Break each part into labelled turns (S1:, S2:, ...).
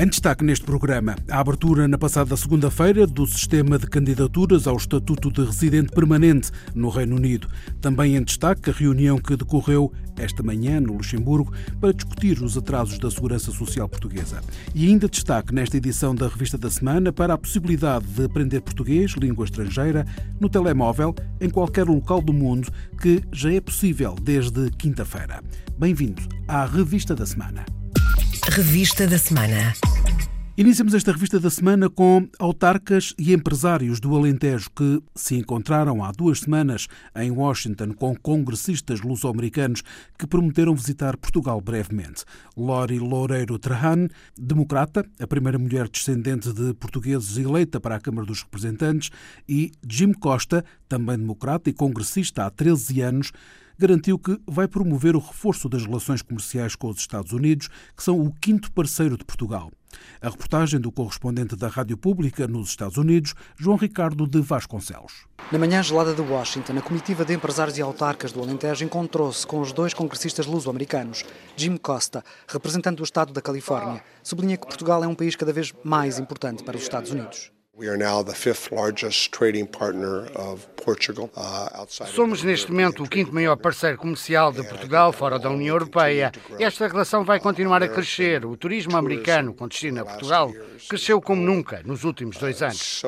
S1: Em destaque neste programa, a abertura na passada segunda-feira do sistema de candidaturas ao Estatuto de Residente Permanente no Reino Unido. Também em destaque a reunião que decorreu esta manhã no Luxemburgo para discutir os atrasos da segurança social portuguesa. E ainda destaque nesta edição da Revista da Semana para a possibilidade de aprender português, língua estrangeira, no telemóvel, em qualquer local do mundo, que já é possível desde quinta-feira. Bem-vindo à Revista da Semana.
S2: Revista da Semana.
S1: Iniciamos esta revista da semana com autarcas e empresários do Alentejo que se encontraram há duas semanas em Washington com congressistas luso-americanos que prometeram visitar Portugal brevemente. Lori Loureiro Trahan, democrata, a primeira mulher descendente de portugueses eleita para a Câmara dos Representantes, e Jim Costa, também democrata e congressista há 13 anos, garantiu que vai promover o reforço das relações comerciais com os Estados Unidos, que são o quinto parceiro de Portugal. A reportagem do correspondente da Rádio Pública nos Estados Unidos, João Ricardo de Vasconcelos.
S3: Na manhã gelada de Washington, a comitiva de empresários e autarcas do Alentejo encontrou-se com os dois congressistas luso-americanos. Jim Costa, representante do Estado da Califórnia, sublinha que Portugal é um país cada vez mais importante para os Estados Unidos.
S4: Somos neste momento o quinto maior parceiro comercial de Portugal fora da União Europeia. Esta relação vai continuar a crescer. O turismo americano com destino a Portugal cresceu como nunca nos últimos dois anos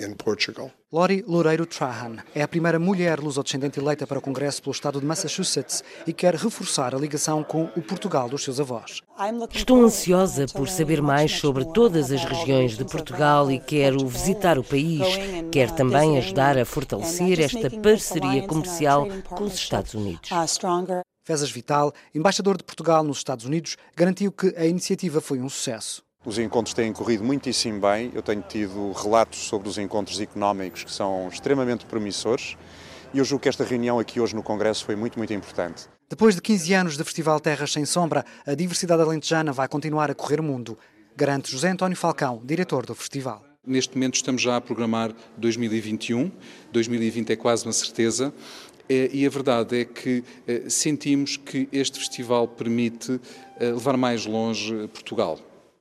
S3: in Portugal. Lori Loureiro Trahan é a primeira mulher lusodescendente eleita para o Congresso pelo estado de Massachusetts e quer reforçar a ligação com o Portugal dos seus avós.
S5: Estou ansiosa por saber mais sobre todas as regiões de Portugal e quero visitar o país. Quero também ajudar a fortalecer esta parceria comercial com os Estados Unidos.
S3: Fezas Vital, embaixador de Portugal nos Estados Unidos, garantiu que a iniciativa foi um sucesso.
S6: Os encontros têm corrido muitíssimo bem. Eu tenho tido relatos sobre os encontros económicos que são extremamente promissores e eu julgo que esta reunião aqui hoje no Congresso foi muito, muito importante.
S3: Depois de 15 anos de Festival Terras Sem Sombra, a diversidade alentejana vai continuar a correr o mundo, garante José António Falcão, diretor do festival.
S7: Neste momento estamos já a programar 2021, 2020 é quase uma certeza, eh, e a verdade é que eh, sentimos que este festival permite eh, levar mais longe Portugal.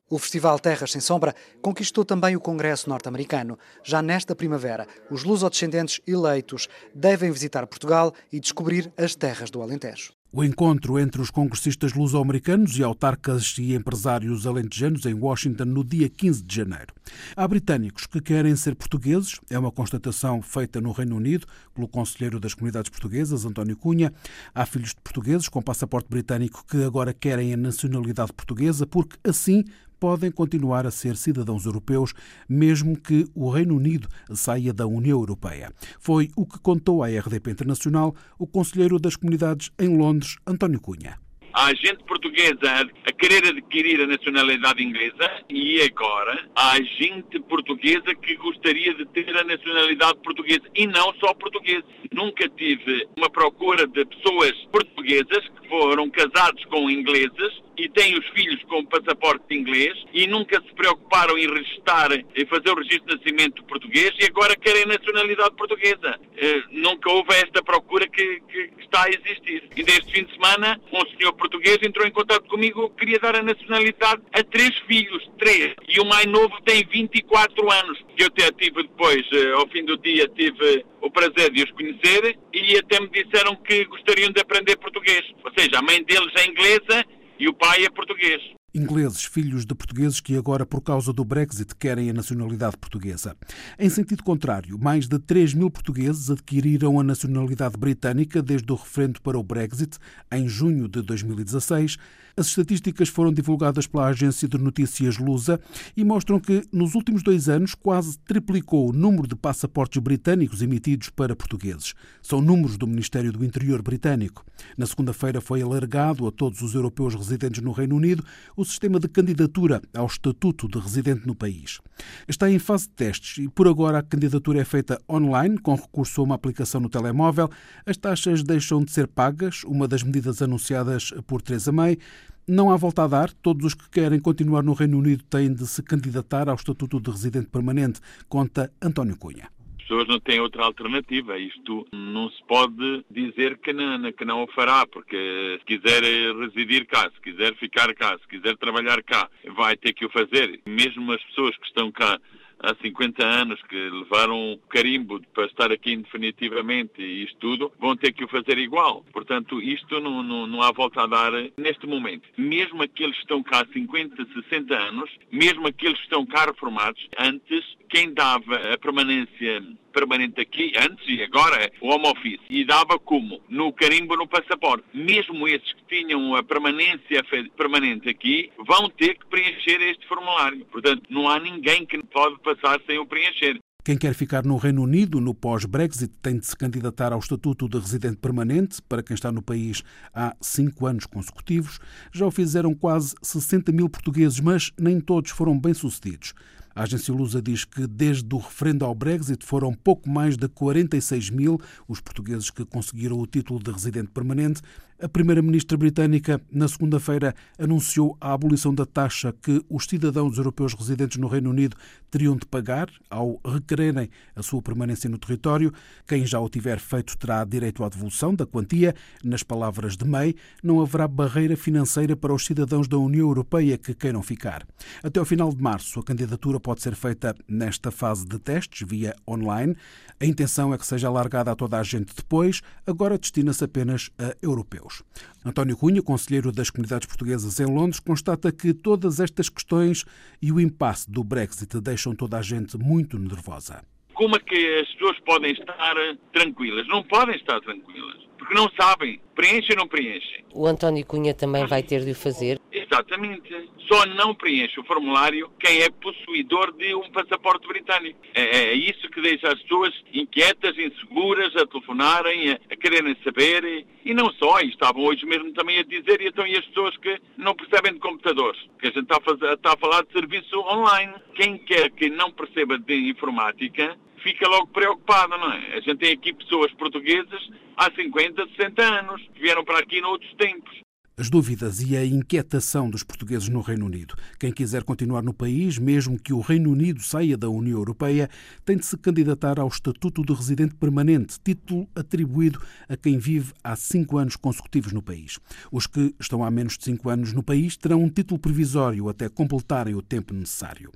S3: O Festival Terras Sem Sombra conquistou também o Congresso norte-americano. Já nesta primavera, os lusodescendentes eleitos devem visitar Portugal e descobrir as terras do Alentejo.
S1: O encontro entre os congressistas luso-americanos e autarcas e empresários alentejanos em Washington no dia 15 de janeiro. Há britânicos que querem ser portugueses, é uma constatação feita no Reino Unido pelo Conselheiro das Comunidades Portuguesas, António Cunha. Há filhos de portugueses com passaporte britânico que agora querem a nacionalidade portuguesa porque assim podem continuar a ser cidadãos europeus, mesmo que o Reino Unido saia da União Europeia. Foi o que contou à RDP Internacional o Conselheiro das Comunidades em Londres, António Cunha
S8: há gente portuguesa a querer adquirir a nacionalidade inglesa e agora há gente portuguesa que gostaria de ter a nacionalidade portuguesa e não só portuguesa. Nunca tive uma procura de pessoas portuguesas foram casados com ingleses e têm os filhos com passaporte inglês e nunca se preocuparam em registrar, em fazer o registro de nascimento português e agora querem nacionalidade portuguesa. Uh, nunca houve esta procura que, que, está a existir. E neste fim de semana, um senhor português entrou em contato comigo, queria dar a nacionalidade a três filhos, três. E o mais novo tem 24 anos. Eu até tive depois, uh, ao fim do dia, tive o prazer de os conhecer e até me disseram que gostariam de aprender português. Ou seja, a mãe deles é inglesa e o pai é português.
S1: Ingleses, filhos de portugueses que agora, por causa do Brexit, querem a nacionalidade portuguesa. Em sentido contrário, mais de 3 mil portugueses adquiriram a nacionalidade britânica desde o referendo para o Brexit, em junho de 2016 as estatísticas foram divulgadas pela agência de notícias Lusa e mostram que, nos últimos dois anos, quase triplicou o número de passaportes britânicos emitidos para portugueses. São números do Ministério do Interior britânico. Na segunda-feira foi alargado a todos os europeus residentes no Reino Unido o sistema de candidatura ao estatuto de residente no país. Está em fase de testes e, por agora, a candidatura é feita online, com recurso a uma aplicação no telemóvel. As taxas deixam de ser pagas, uma das medidas anunciadas por Theresa May não há volta a dar. Todos os que querem continuar no Reino Unido têm de se candidatar ao Estatuto de Residente Permanente, conta António Cunha
S8: pessoas não têm outra alternativa. Isto não se pode dizer que não, que não o fará, porque se quiser residir cá, se quiser ficar cá, se quiser trabalhar cá, vai ter que o fazer. Mesmo as pessoas que estão cá há 50 anos que levaram o carimbo para estar aqui definitivamente e isto tudo, vão ter que o fazer igual. Portanto, isto não, não, não há volta a dar neste momento. Mesmo aqueles que estão cá há 50, 60 anos, mesmo aqueles que estão cá reformados, antes, quem dava a permanência permanente aqui, antes e agora, o home office, e dava como? No carimbo no passaporte. Mesmo esses que tinham a permanência permanente aqui, vão ter que preencher este formulário. Portanto, não há ninguém que pode passar sem o preencher.
S1: Quem quer ficar no Reino Unido no pós-Brexit tem de se candidatar ao estatuto de residente permanente para quem está no país há cinco anos consecutivos. Já o fizeram quase 60 mil portugueses, mas nem todos foram bem-sucedidos. A agência Lusa diz que desde o referendo ao Brexit foram pouco mais de 46 mil os portugueses que conseguiram o título de residente permanente a primeira-ministra britânica, na segunda-feira, anunciou a abolição da taxa que os cidadãos europeus residentes no Reino Unido teriam de pagar ao requererem a sua permanência no território. Quem já o tiver feito terá direito à devolução da quantia. Nas palavras de May, não haverá barreira financeira para os cidadãos da União Europeia que queiram ficar. Até ao final de março, a candidatura pode ser feita nesta fase de testes via online. A intenção é que seja alargada a toda a gente depois, agora destina-se apenas a europeus. António Cunha, conselheiro das comunidades portuguesas em Londres, constata que todas estas questões e o impasse do Brexit deixam toda a gente muito nervosa.
S8: Como é que as pessoas podem estar tranquilas? Não podem estar tranquilas, porque não sabem. Preenchem ou não preenchem?
S5: O António Cunha também vai ter de o fazer?
S8: Exatamente. Só não preenche o formulário quem é possuidor de um passaporte britânico. É, é isso que deixa as pessoas inquietas, inseguras, a telefonarem, a, a quererem saber. E, e, não só, e estavam hoje mesmo também a dizer, e então e as pessoas que não percebem de computadores, que a gente está a, fazer, está a falar de serviço online. Quem quer que não perceba de informática, fica logo preocupado, não é? A gente tem aqui pessoas portuguesas há 50, 60 anos, que vieram para aqui noutros tempos
S1: as dúvidas e a inquietação dos portugueses no Reino Unido. Quem quiser continuar no país, mesmo que o Reino Unido saia da União Europeia, tem de se candidatar ao Estatuto de Residente Permanente, título atribuído a quem vive há cinco anos consecutivos no país. Os que estão há menos de cinco anos no país terão um título provisório até completarem o tempo necessário.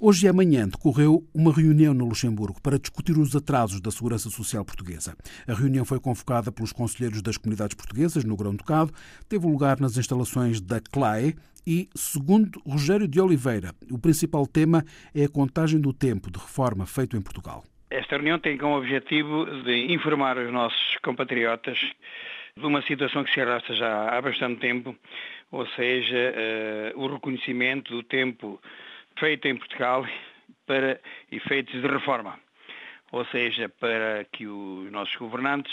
S1: Hoje e amanhã decorreu uma reunião no Luxemburgo para discutir os atrasos da segurança social portuguesa. A reunião foi convocada pelos conselheiros das comunidades portuguesas no Grão-Ducado, teve lugar nas instalações da CLAE e, segundo Rogério de Oliveira, o principal tema é a contagem do tempo de reforma feito em Portugal.
S9: Esta reunião tem como objetivo de informar os nossos compatriotas de uma situação que se arrasta já há bastante tempo, ou seja, uh, o reconhecimento do tempo feita em Portugal para efeitos de reforma. Ou seja, para que os nossos governantes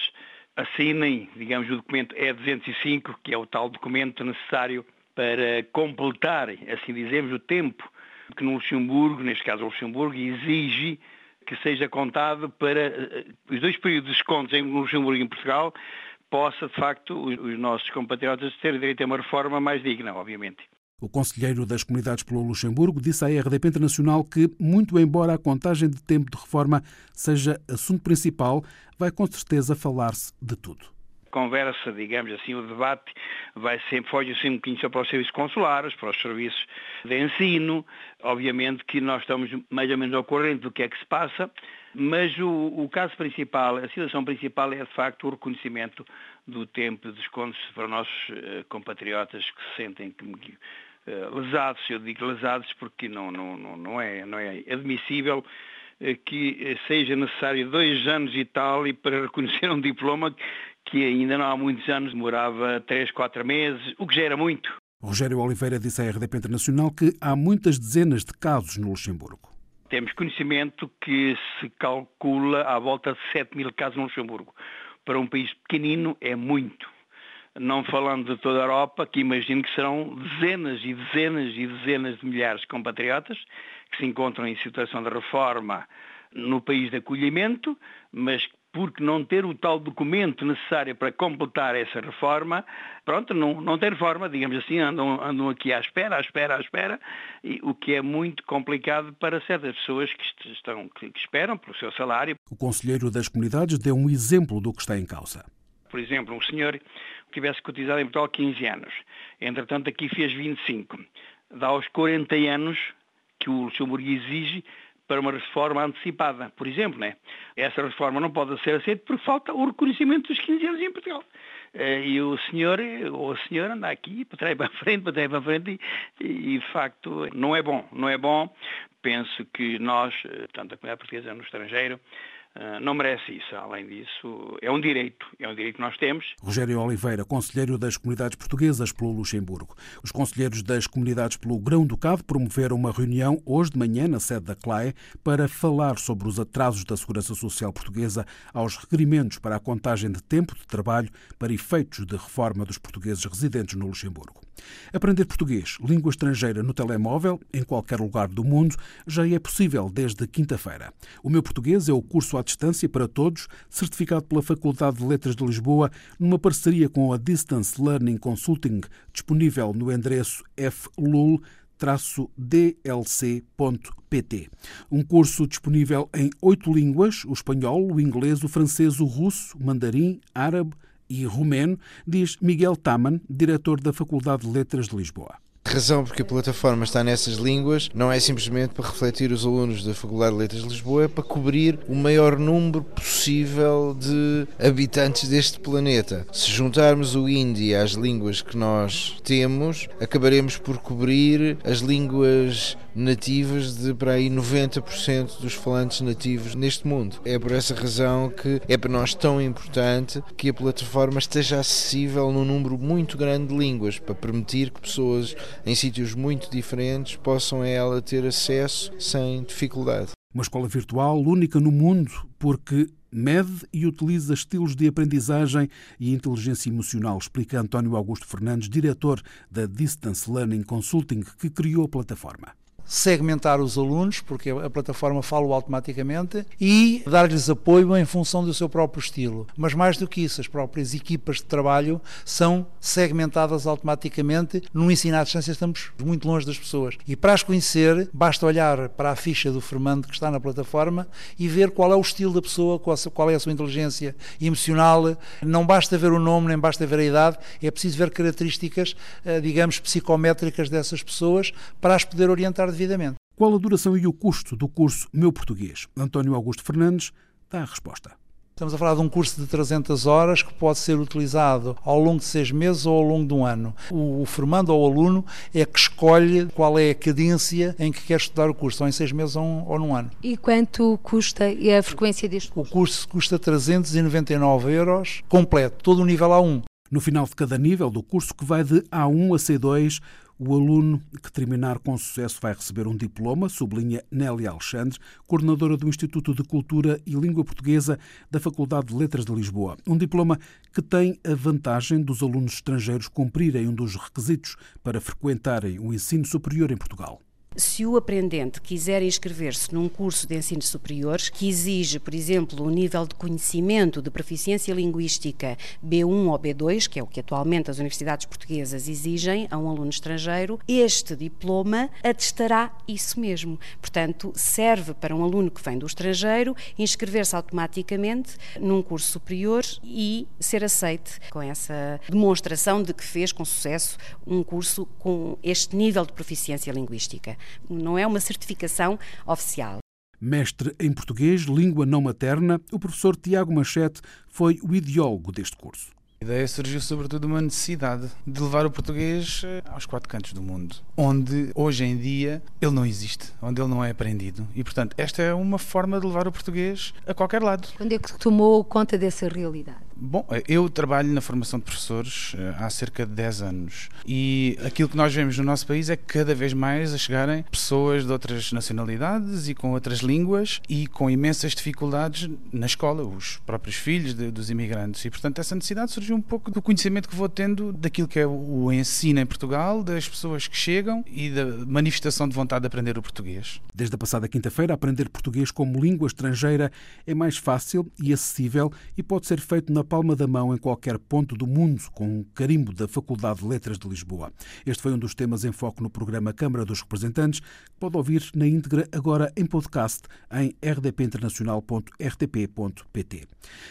S9: assinem, digamos, o documento E205, que é o tal documento necessário para completar, assim dizemos, o tempo que no Luxemburgo, neste caso o Luxemburgo, exige que seja contado para eh, os dois períodos de descontos em Luxemburgo e em Portugal, possa, de facto, os nossos compatriotas terem direito a uma reforma mais digna, obviamente.
S1: O conselheiro das comunidades pelo Luxemburgo disse à RDP Internacional que, muito embora a contagem de tempo de reforma seja assunto principal, vai com certeza falar-se de tudo
S9: conversa, digamos assim, o debate vai sempre, foge sempre um bocadinho só para os serviços consulares, para os serviços de ensino. Obviamente que nós estamos mais ou menos ao corrente do que é que se passa, mas o, o caso principal, a situação principal é de facto o reconhecimento do tempo de descontos para os nossos uh, compatriotas que se sentem que, eh, lesados, eu digo lesados porque não, não, não, é, não é admissível eh, que seja necessário dois anos e tal e para reconhecer um diploma que ainda não há muitos anos demorava três, quatro meses, o que já era muito.
S1: Rogério Oliveira disse à RDP Internacional que há muitas dezenas de casos no Luxemburgo.
S9: Temos conhecimento que se calcula à volta de 7 mil casos no Luxemburgo. Para um país pequenino é muito não falando de toda a Europa, que imagino que serão dezenas e dezenas e dezenas de milhares de compatriotas que se encontram em situação de reforma no país de acolhimento, mas porque não ter o tal documento necessário para completar essa reforma, pronto, não, não tem reforma, digamos assim, andam, andam aqui à espera, à espera, à espera, e, o que é muito complicado para certas pessoas que, estão, que, que esperam pelo seu salário.
S1: O Conselheiro das Comunidades deu um exemplo do que está em causa.
S9: Por exemplo, um senhor que tivesse cotizado em Portugal 15 anos, entretanto aqui fez 25, dá aos 40 anos que o Luxemburgo exige para uma reforma antecipada, por exemplo. Né? Essa reforma não pode ser aceita porque falta o reconhecimento dos 15 anos em Portugal. Eh, e o senhor ou a senhora anda aqui para trás para frente, para trás para frente e, de facto não é bom, não é bom. Penso que nós, eh, tanto a comunidade portuguesa no estrangeiro, não merece isso. Além disso, é um direito, é um direito que nós temos.
S1: Rogério Oliveira, conselheiro das comunidades portuguesas pelo Luxemburgo. Os conselheiros das comunidades pelo Grão-Ducado promoveram uma reunião hoje de manhã na sede da CLAE para falar sobre os atrasos da Segurança Social Portuguesa aos requerimentos para a contagem de tempo de trabalho para efeitos de reforma dos portugueses residentes no Luxemburgo. Aprender português, língua estrangeira no telemóvel, em qualquer lugar do mundo, já é possível desde quinta-feira. O meu português é o curso à distância para todos, certificado pela Faculdade de Letras de Lisboa, numa parceria com a Distance Learning Consulting, disponível no endereço flul dlc.pt. Um curso disponível em oito línguas: o espanhol, o inglês, o francês, o russo, o mandarim, árabe, e rumeno, diz Miguel Taman, diretor da Faculdade de Letras de Lisboa.
S10: A razão porque a plataforma está nessas línguas não é simplesmente para refletir os alunos da Faculdade de Letras de Lisboa, é para cobrir o maior número possível de habitantes deste planeta. Se juntarmos o hindi às línguas que nós temos, acabaremos por cobrir as línguas nativas de para aí 90% dos falantes nativos neste mundo. É por essa razão que é para nós tão importante que a plataforma esteja acessível num número muito grande de línguas, para permitir que pessoas em sítios muito diferentes possam a ela ter acesso sem dificuldade.
S1: Uma escola virtual única no mundo, porque mede e utiliza estilos de aprendizagem e inteligência emocional, explica António Augusto Fernandes, diretor da Distance Learning Consulting, que criou a plataforma
S11: segmentar os alunos, porque a plataforma fala automaticamente, e dar-lhes apoio em função do seu próprio estilo. Mas mais do que isso, as próprias equipas de trabalho são segmentadas automaticamente. No ensino à distância estamos muito longe das pessoas. E para as conhecer, basta olhar para a ficha do Fernando que está na plataforma e ver qual é o estilo da pessoa, qual é a sua inteligência emocional. Não basta ver o nome, nem basta ver a idade, é preciso ver características, eh, digamos, psicométricas dessas pessoas para as poder orientar devidamente.
S1: Qual a duração e o custo do curso Meu Português? António Augusto Fernandes dá a resposta.
S11: Estamos a falar de um curso de 300 horas que pode ser utilizado ao longo de seis meses ou ao longo de um ano. O, formando ou aluno é que escolhe qual é a cadência em que quer estudar o curso, ou em seis meses ou, um, ou num ano.
S12: E quanto custa e a frequência deste
S11: curso? O curso custa 399 euros, completo, todo o nível A1.
S1: No final de cada nível do curso, que vai de A1 a C2, o aluno que terminar com sucesso vai receber um diploma, sublinha Nélia Alexandre, coordenadora do Instituto de Cultura e Língua Portuguesa da Faculdade de Letras de Lisboa. Um diploma que tem a vantagem dos alunos estrangeiros cumprirem um dos requisitos para frequentarem o ensino superior em Portugal.
S13: Se o aprendente quiser inscrever-se num curso de ensino superior que exige, por exemplo, o um nível de conhecimento de proficiência linguística B1 ou B2, que é o que atualmente as universidades portuguesas exigem a um aluno estrangeiro, este diploma atestará isso mesmo. Portanto, serve para um aluno que vem do estrangeiro inscrever-se automaticamente num curso superior e ser aceite com essa demonstração de que fez com sucesso um curso com este nível de proficiência linguística não é uma certificação oficial.
S1: Mestre em português, língua não materna, o professor Tiago Machete foi o ideólogo deste curso.
S14: A ideia surgiu sobretudo de uma necessidade de levar o português eh, aos quatro cantos do mundo, onde hoje em dia ele não existe, onde ele não é aprendido. E, portanto, esta é uma forma de levar o português a qualquer lado.
S12: Quando é que tomou conta dessa realidade?
S14: Bom, eu trabalho na formação de professores eh, há cerca de 10 anos e aquilo que nós vemos no nosso país é cada vez mais a chegarem pessoas de outras nacionalidades e com outras línguas e com imensas dificuldades na escola, os próprios filhos de, dos imigrantes. E, portanto, essa necessidade surgiu um pouco do conhecimento que vou tendo daquilo que é o ensino em Portugal, das pessoas que chegam e da manifestação de vontade de aprender o português.
S1: Desde a passada quinta-feira, aprender português como língua estrangeira é mais fácil e acessível e pode ser feito na palma da mão em qualquer ponto do mundo, com um carimbo da Faculdade de Letras de Lisboa. Este foi um dos temas em foco no programa Câmara dos Representantes, que pode ouvir na íntegra agora em podcast em rdpinternacional.rtp.pt.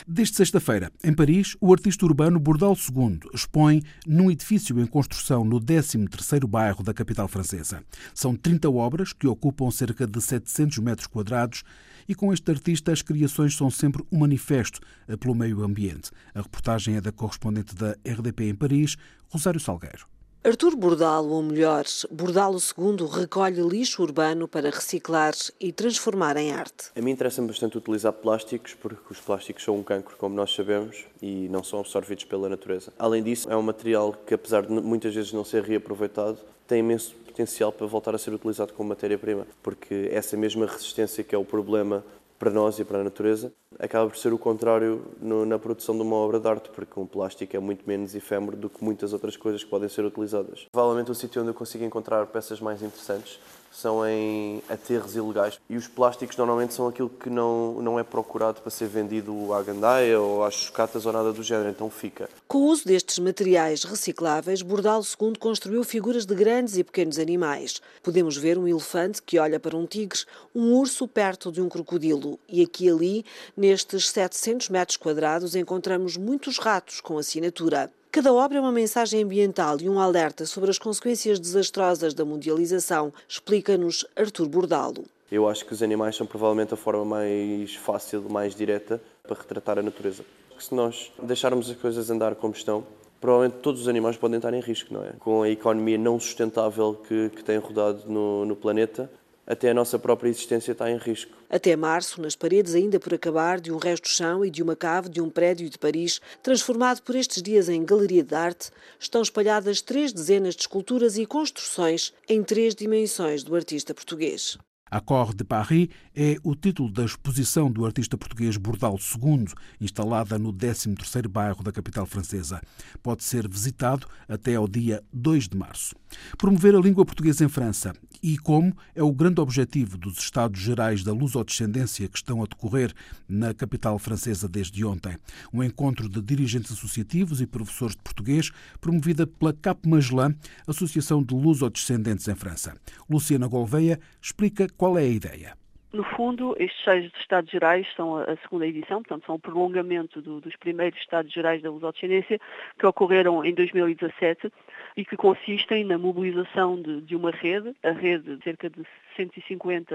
S1: Desde sexta-feira, em Paris, o artista urbano Bordal II expõe num edifício em construção no 13º bairro da capital francesa. São 30 obras que ocupam cerca de 700 metros quadrados e com este artista as criações são sempre um manifesto pelo meio ambiente. A reportagem é da correspondente da RDP em Paris, Rosário Salgueiro.
S15: Artur Bordalo, ou melhor, Bordalo II, recolhe lixo urbano para reciclar e transformar em arte.
S16: A mim interessa-me bastante utilizar plásticos, porque os plásticos são um cancro, como nós sabemos, e não são absorvidos pela natureza. Além disso, é um material que, apesar de muitas vezes não ser reaproveitado, tem imenso potencial para voltar a ser utilizado como matéria-prima, porque essa mesma resistência que é o problema para nós e para a natureza, acaba por ser o contrário no, na produção de uma obra de arte, porque um plástico é muito menos efêmero do que muitas outras coisas que podem ser utilizadas. Provavelmente o sítio onde eu consigo encontrar peças mais interessantes são em aterros ilegais. E os plásticos normalmente são aquilo que não, não é procurado para ser vendido à gandaia ou às chocatas ou nada do género, então fica.
S15: Com o uso destes materiais recicláveis, Bordal II construiu figuras de grandes e pequenos animais. Podemos ver um elefante que olha para um tigre, um urso perto de um crocodilo e aqui e ali, nestes 700 metros quadrados, encontramos muitos ratos com assinatura. Cada obra é uma mensagem ambiental e um alerta sobre as consequências desastrosas da mundialização, explica-nos Artur Bordalo.
S16: Eu acho que os animais são provavelmente a forma mais fácil, mais direta para retratar a natureza. Porque se nós deixarmos as coisas andar como estão, provavelmente todos os animais podem estar em risco, não é? Com a economia não sustentável que, que tem rodado no, no planeta, até a nossa própria existência está em risco.
S15: Até março, nas paredes ainda por acabar de um resto de chão e de uma cave de um prédio de Paris, transformado por estes dias em galeria de arte, estão espalhadas três dezenas de esculturas e construções em três dimensões do artista português.
S1: Accord de Paris é o título da exposição do artista português Bordal II, instalada no 13º bairro da capital francesa. Pode ser visitado até ao dia 2 de março. Promover a língua portuguesa em França e como é o grande objetivo dos Estados Gerais da Lusodescendência que estão a decorrer na capital francesa desde ontem. Um encontro de dirigentes associativos e professores de português promovida pela Cap Magellan, Associação de Lusodescendentes em França. Luciana Gouveia explica qual é a ideia?
S17: No fundo, estes seis Estados Gerais são a segunda edição, portanto, são o prolongamento do, dos primeiros Estados Gerais da Lusodescendência que ocorreram em 2017 e que consistem na mobilização de, de uma rede, a rede de cerca de 150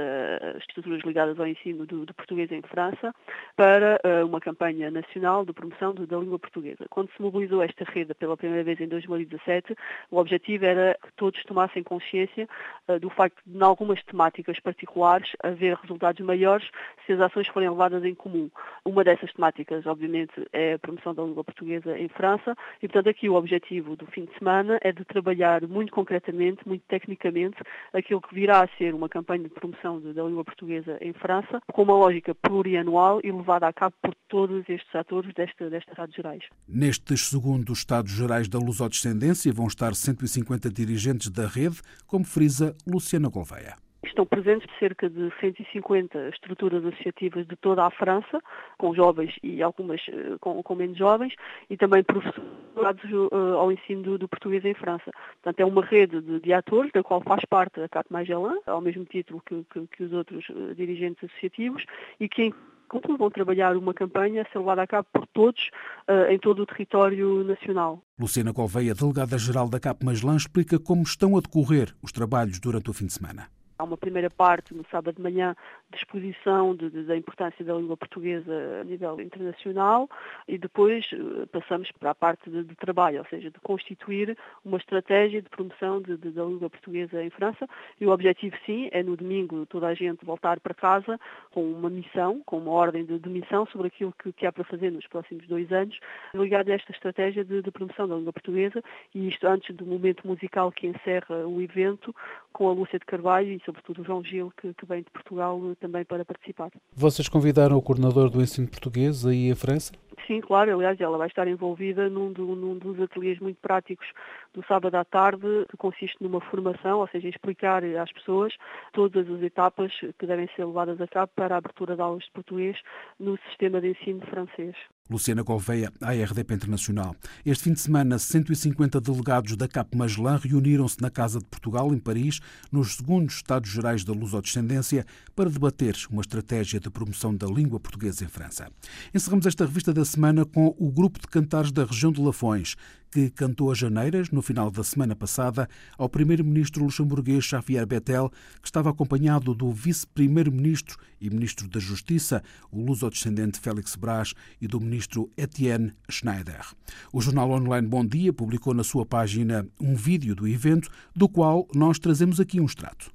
S17: estruturas ligadas ao ensino do, do português em França, para uh, uma campanha nacional de promoção de, da língua portuguesa. Quando se mobilizou esta rede pela primeira vez em 2017, o objetivo era que todos tomassem consciência uh, do facto de, em algumas temáticas particulares, haver resultados maiores se as ações forem levadas em comum. Uma dessas temáticas, obviamente, é a promoção da língua portuguesa em França e, portanto, aqui o objetivo do fim de semana é de trabalhar muito concretamente, muito tecnicamente, aquilo que virá a ser uma campanha de promoção da língua portuguesa em França, com uma lógica plurianual e levada a cabo por todos estes atores desta, desta Rádio Gerais.
S1: Nestes segundos Estados Gerais da Lusodescendência vão estar 150 dirigentes da rede, como frisa Luciana Gouveia.
S17: Estão presentes cerca de 150 estruturas associativas de toda a França, com jovens e algumas eh, com, com menos jovens, e também professores uh, ao ensino do, do, português em França. Portanto, é uma rede de, de, atores, da qual faz parte a Cat Magellan, ao mesmo título que, que, que os outros uh, dirigentes associativos, e que vão trabalhar uma campanha a ser levada a cabo por todos em todo o território nacional.
S1: Luciana Colveia, delegada-geral da CAP explica como estão a decorrer os trabalhos durante o fim de semana.
S17: Há uma primeira parte no sábado de manhã de exposição de, de, da importância da língua portuguesa a nível internacional e depois uh, passamos para a parte de, de, trabalho, ou seja, de constituir uma estratégia de promoção da língua portuguesa em França. E o objetivo sim é no domingo toda a gente voltar para casa com uma missão, com uma ordem de, missão sobre aquilo que, que, há para fazer nos próximos dois anos ligado a esta estratégia de, promoção da língua portuguesa. E isto antes do momento musical que encerra o evento com a Lúcia de Carvalho sobretudo o João Gil que, que vem de Portugal também para participar.
S1: Vocês convidaram o coordenador do ensino português aí em França?
S17: Sim, claro. Aliás, ela vai estar envolvida num, do, num dos ateliês muito práticos do sábado à tarde, que consiste numa formação, ou seja, explicar às pessoas todas as etapas que devem ser levadas a cabo para a abertura de aulas de português no sistema de ensino francês.
S1: Luciana Gouveia, à RDP Internacional. Este fim de semana, 150 delegados da CAP Magellan reuniram-se na Casa de Portugal, em Paris, nos segundos Estados Gerais da Lusodescendência, para debater uma estratégia de promoção da língua portuguesa em França. Encerramos esta revista da semana com o grupo de cantares da região de Lafões, que cantou as janeiras no final da semana passada ao primeiro-ministro luxemburguês Xavier Bettel, que estava acompanhado do vice-primeiro-ministro e ministro da Justiça, o luso-descendente Félix Brás, e do ministro Etienne Schneider. O jornal online Bom Dia publicou na sua página um vídeo do evento, do qual nós trazemos aqui um extrato.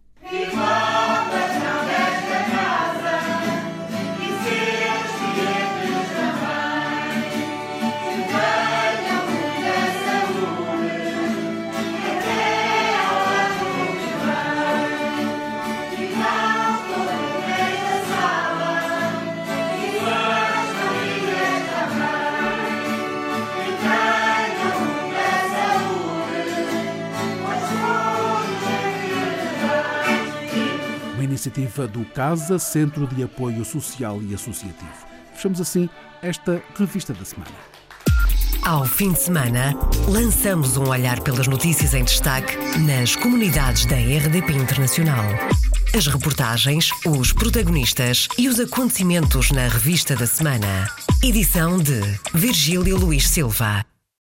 S1: Iniciativa do CASA, Centro de Apoio Social e Associativo. Fechamos assim esta revista da semana.
S2: Ao fim de semana, lançamos um olhar pelas notícias em destaque nas comunidades da RDP Internacional. As reportagens, os protagonistas e os acontecimentos na revista da semana. Edição de Virgílio Luís Silva.